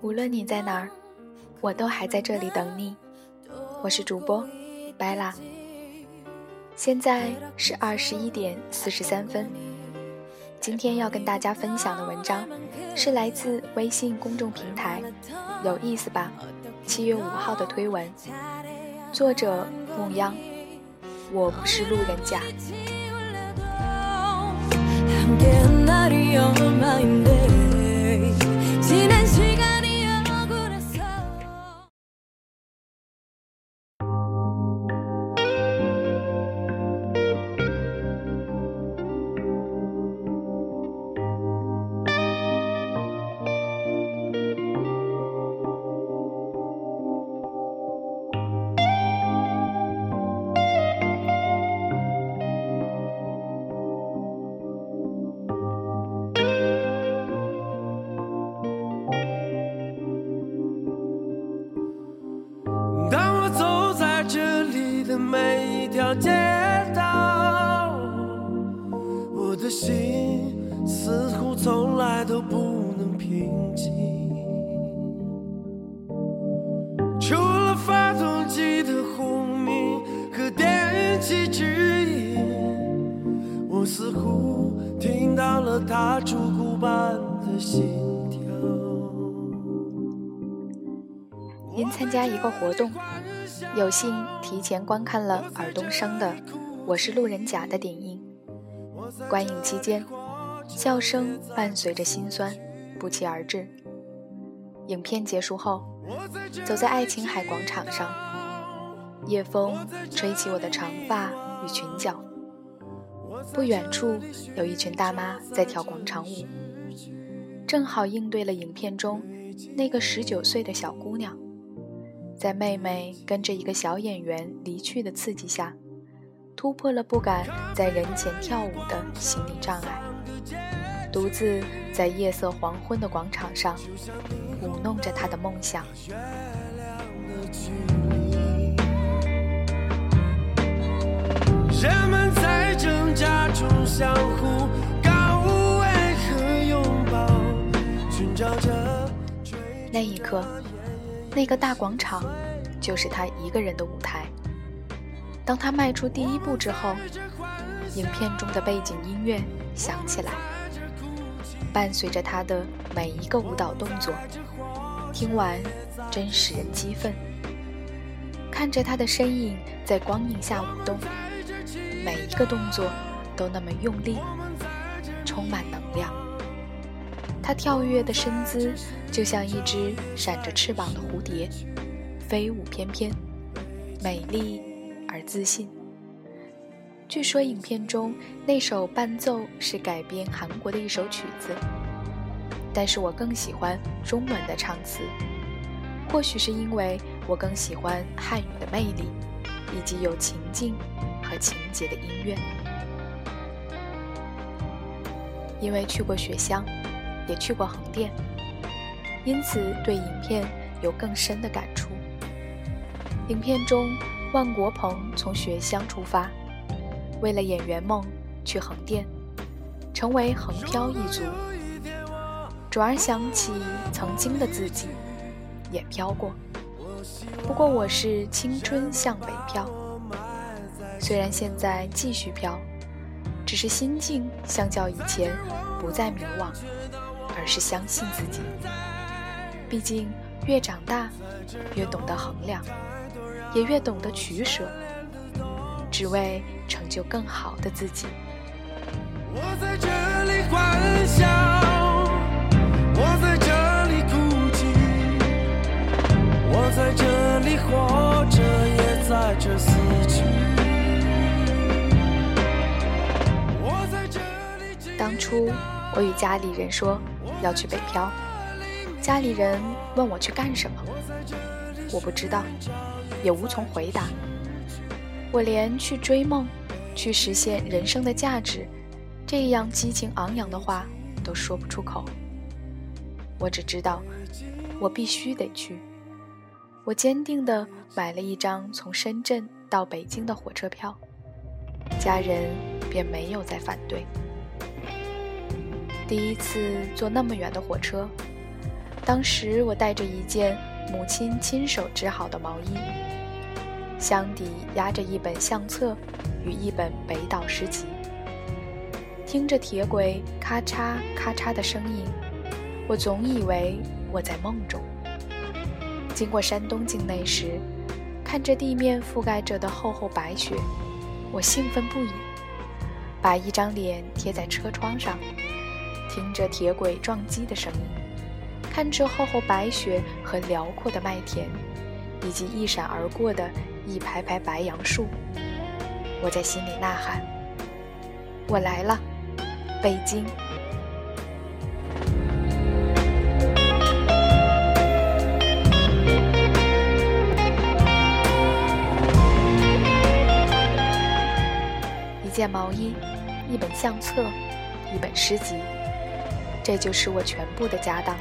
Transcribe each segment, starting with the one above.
无论你在哪儿，我都还在这里等你。我是主播白拉，现在是二十一点四十三分。今天要跟大家分享的文章是来自微信公众平台“有意思吧”七月五号的推文，作者牧央。我不是路人甲。因参加一个活动，有幸提前观看了尔冬升的《我是路人甲》的点映。观影期间，笑声伴随着心酸不期而至。影片结束后，走在爱琴海广场上，夜风吹起我的长发与裙角。不远处有一群大妈在跳广场舞，正好应对了影片中那个十九岁的小姑娘，在妹妹跟着一个小演员离去的刺激下，突破了不敢在人前跳舞的心理障碍，独自在夜色黄昏的广场上舞弄着她的梦想。人们在挣扎中相互告慰和拥抱，寻找着。那一刻，那个大广场就是他一个人的舞台。当他迈出第一步之后，影片中的背景音乐响起来，伴随着他的每一个舞蹈动作，听完真使人激愤。看着他的身影在光影下舞动。每一个动作都那么用力，充满能量。它跳跃的身姿就像一只闪着翅膀的蝴蝶，飞舞翩翩，美丽而自信。据说影片中那首伴奏是改编韩国的一首曲子，但是我更喜欢中文的唱词。或许是因为我更喜欢汉语的魅力，以及有情境。和情节的音乐，因为去过雪乡，也去过横店，因此对影片有更深的感触。影片中，万国鹏从雪乡出发，为了演员梦去横店，成为横漂一族。转而想起曾经的自己，也飘过，不过我是青春向北漂。虽然现在继续飘，只是心境相较以前不再迷惘，而是相信自己。毕竟越长大，越懂得衡量，也越懂得取舍，只为成就更好的自己。我在这里欢笑，我在这里哭泣，我在这里活着，也在这死去。当初我与家里人说要去北漂，家里人问我去干什么，我不知道，也无从回答。我连去追梦、去实现人生的价值这样激情昂扬的话都说不出口。我只知道，我必须得去。我坚定地买了一张从深圳到北京的火车票。家人便没有再反对。第一次坐那么远的火车，当时我带着一件母亲亲手织好的毛衣，箱底压着一本相册与一本北岛诗集，听着铁轨咔嚓咔嚓的声音，我总以为我在梦中。经过山东境内时，看着地面覆盖着的厚厚白雪，我兴奋不已，把一张脸贴在车窗上。听着铁轨撞击的声音，看着厚厚白雪和辽阔的麦田，以及一闪而过的一排排白杨树，我在心里呐喊：“我来了，北京！” 一件毛衣，一本相册，一本诗集。这就是我全部的家当。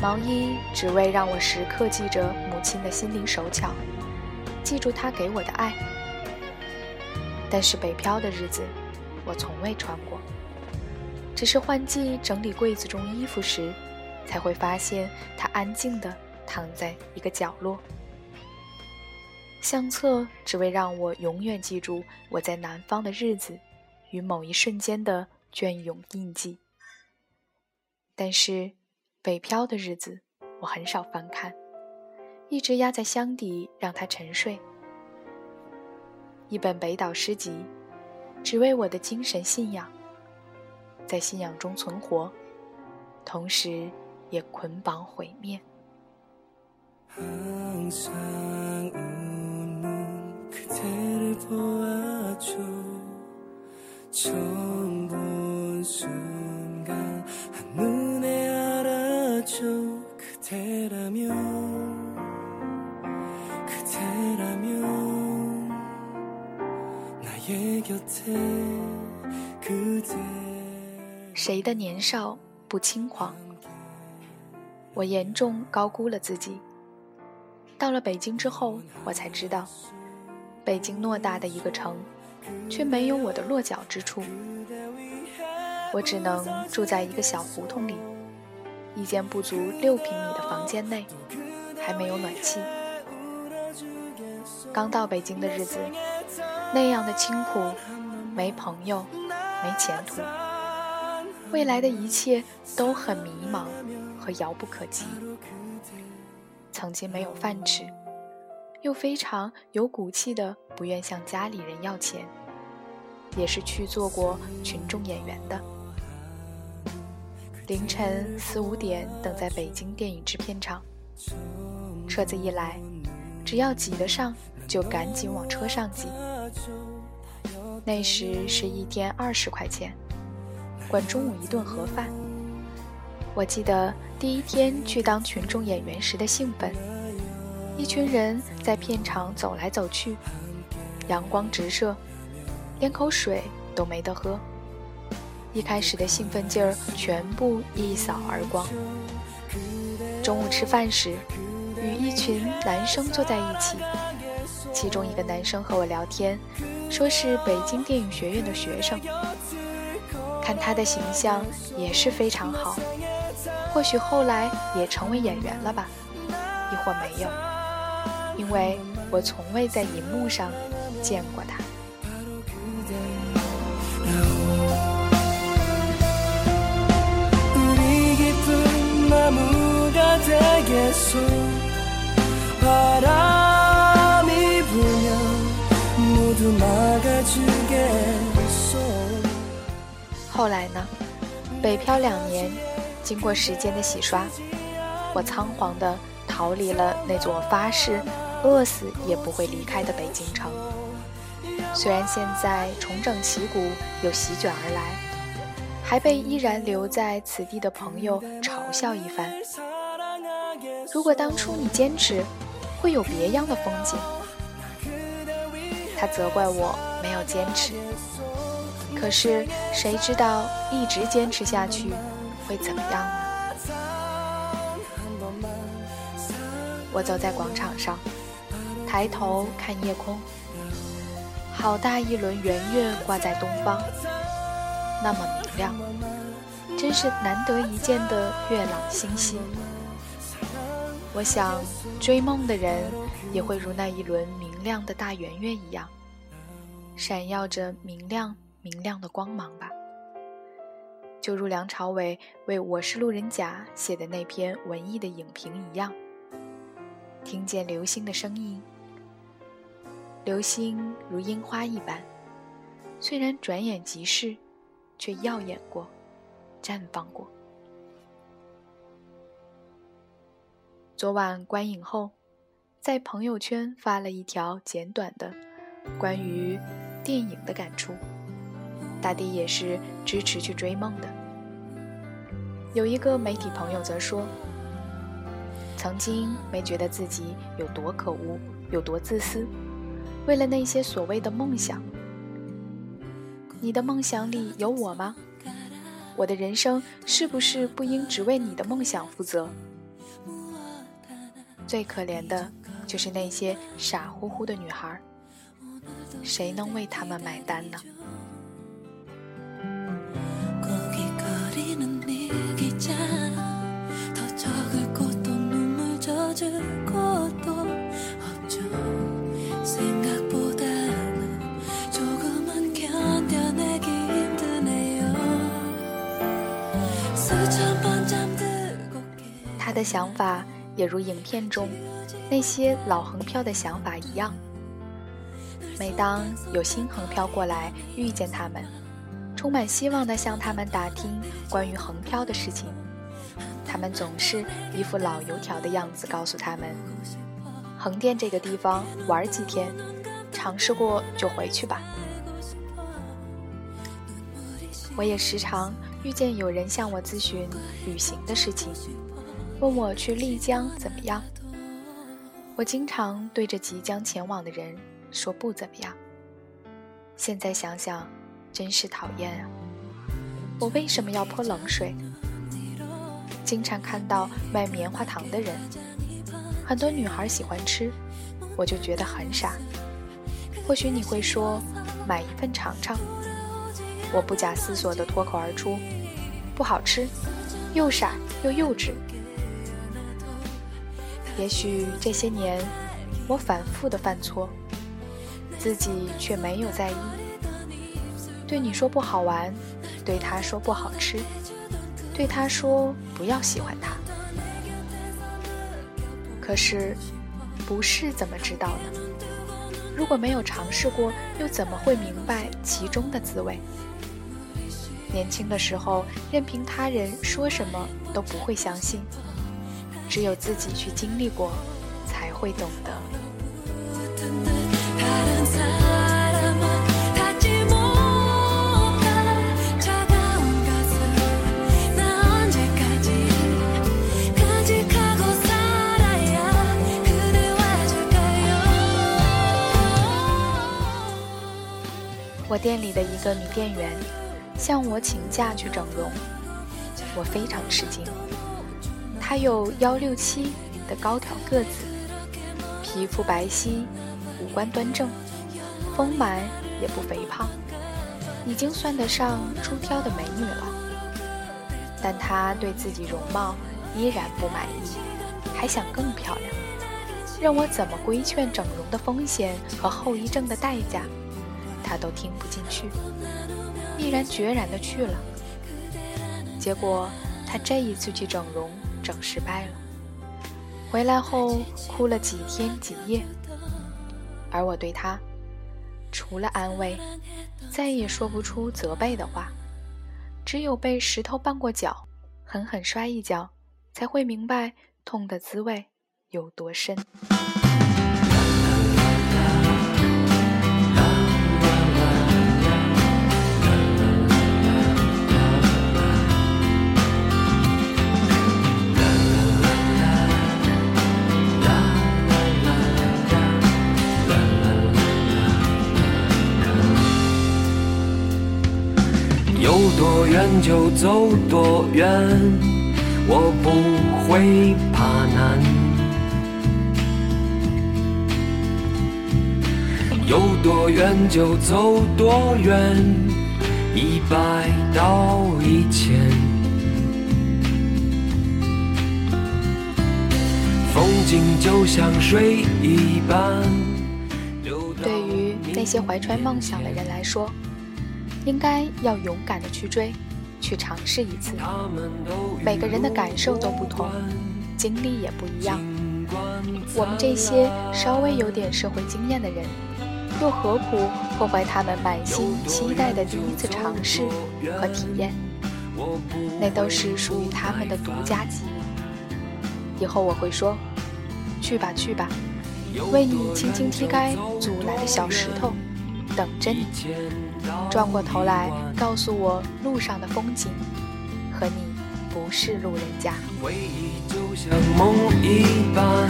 毛衣只为让我时刻记着母亲的心灵手巧，记住她给我的爱。但是北漂的日子，我从未穿过。只是换季整理柜子中衣服时，才会发现它安静地躺在一个角落。相册只为让我永远记住我在南方的日子与某一瞬间的。隽永印记。但是，北漂的日子，我很少翻看，一直压在箱底让它沉睡。一本北岛诗集，只为我的精神信仰，在信仰中存活，同时也捆绑毁灭。谁的年少不轻狂？我严重高估了自己。到了北京之后，我才知道，北京偌大的一个城，却没有我的落脚之处。我只能住在一个小胡同里，一间不足六平米的房间内，还没有暖气。刚到北京的日子，那样的清苦，没朋友，没前途，未来的一切都很迷茫和遥不可及。曾经没有饭吃，又非常有骨气的不愿向家里人要钱，也是去做过群众演员的。凌晨四五点，等在北京电影制片厂，车子一来，只要挤得上，就赶紧往车上挤。那时是一天二十块钱，管中午一顿盒饭。我记得第一天去当群众演员时的兴奋，一群人在片场走来走去，阳光直射，连口水都没得喝。一开始的兴奋劲儿全部一扫而光。中午吃饭时，与一群男生坐在一起，其中一个男生和我聊天，说是北京电影学院的学生，看他的形象也是非常好，或许后来也成为演员了吧，亦或没有，因为我从未在荧幕上见过他。后来呢？北漂两年，经过时间的洗刷，我仓皇地逃离了那座发誓饿死也不会离开的北京城。虽然现在重整旗鼓又席卷而来，还被依然留在此地的朋友嘲笑一番。如果当初你坚持，会有别样的风景。他责怪我没有坚持，可是谁知道一直坚持下去会怎么样呢？我走在广场上，抬头看夜空，好大一轮圆月挂在东方，那么明亮，真是难得一见的月朗星稀。我想，追梦的人也会如那一轮明亮的大圆月一样，闪耀着明亮明亮的光芒吧。就如梁朝伟为《我是路人甲》写的那篇文艺的影评一样，听见流星的声音，流星如樱花一般，虽然转眼即逝，却耀眼过，绽放过。昨晚观影后，在朋友圈发了一条简短的关于电影的感触。大抵也是支持去追梦的。有一个媒体朋友则说：“曾经没觉得自己有多可恶，有多自私，为了那些所谓的梦想。你的梦想里有我吗？我的人生是不是不应只为你的梦想负责？最可怜的就是那些傻乎乎的女孩，谁能为她们买单呢？”他的想法也如影片中那些老横漂的想法一样。每当有新横漂过来遇见他们，充满希望地向他们打听关于横漂的事情，他们总是一副老油条的样子，告诉他们：横店这个地方玩几天，尝试过就回去吧。我也时常遇见有人向我咨询旅行的事情。问我去丽江怎么样？我经常对着即将前往的人说不怎么样。现在想想，真是讨厌啊！我为什么要泼冷水？经常看到卖棉花糖的人，很多女孩喜欢吃，我就觉得很傻。或许你会说，买一份尝尝。我不假思索地脱口而出：不好吃，又傻又幼稚。也许这些年，我反复的犯错，自己却没有在意。对你说不好玩，对他说不好吃，对他说不要喜欢他。可是，不是怎么知道呢？如果没有尝试过，又怎么会明白其中的滋味？年轻的时候，任凭他人说什么都不会相信。只有自己去经历过，才会懂得。我店里的一个女店员向我请假去整容，我非常吃惊。他有幺六七的高挑个子，皮肤白皙，五官端正，丰满也不肥胖，已经算得上出挑的美女了。但她对自己容貌依然不满意，还想更漂亮。让我怎么规劝整容的风险和后遗症的代价，她都听不进去，毅然决然地去了。结果，她这一次去整容。整失败了，回来后哭了几天几夜，而我对他，除了安慰，再也说不出责备的话，只有被石头绊过脚，狠狠摔一脚，才会明白痛的滋味有多深。远就走多远，我不会怕难。有多远就走多远，一百到一千。风景就像水一般。对于那些怀揣梦想的人来说，应该要勇敢的去追，去尝试一次。每个人的感受都不同，经历也不一样。我们这些稍微有点社会经验的人，又何苦破坏他们满心期待的第一次尝试和体验？那都是属于他们的独家记忆。以后我会说：“去吧，去吧，为你轻轻踢开阻拦的小石头，等着你。转过头来，告诉我路上的风景，和你不是路人甲。”像梦一般，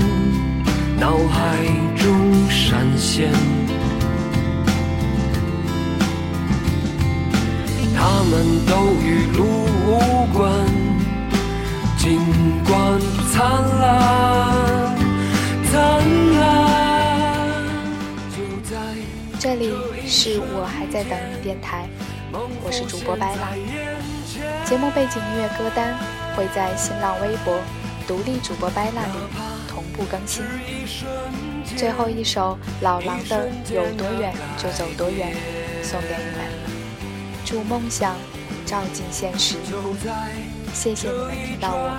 脑海中闪现。他们都与路无关，尽管灿烂，灿烂。这里是我还在等你电台，我是主播白马。节目背景音乐歌单会在新浪微博。独立主播掰那里同步更新。最后一首老狼的《有多远就走多远》送给你们，祝梦想照进现实。谢谢你们听到我。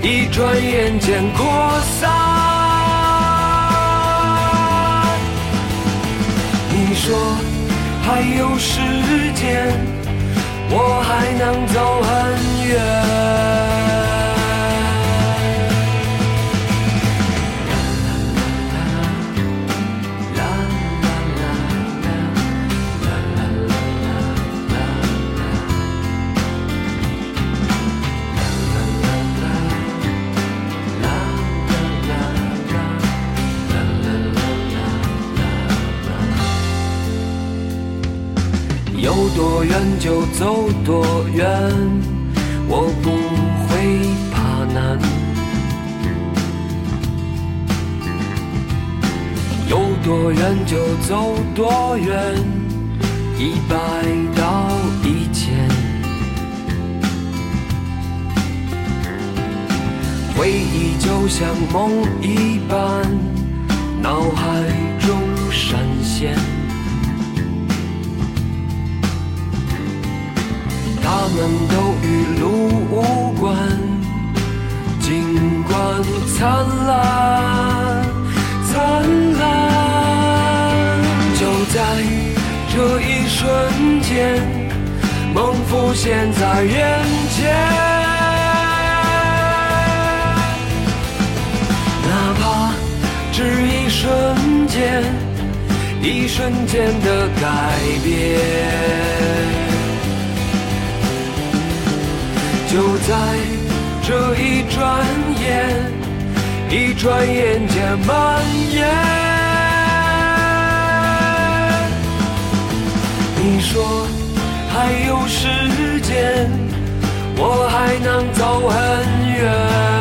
一转眼间扩散。说还有时间，我还能走很远。走多远，我不会怕难。有多远就走多远，一百到一千。回忆就像梦一般，脑海中闪现。他们都与路无关，尽管灿烂，灿烂。就在这一瞬间，梦浮现在眼前。哪怕只一瞬间，一瞬间的改变在这一转眼，一转眼间蔓延。你说还有时间，我还能走很远。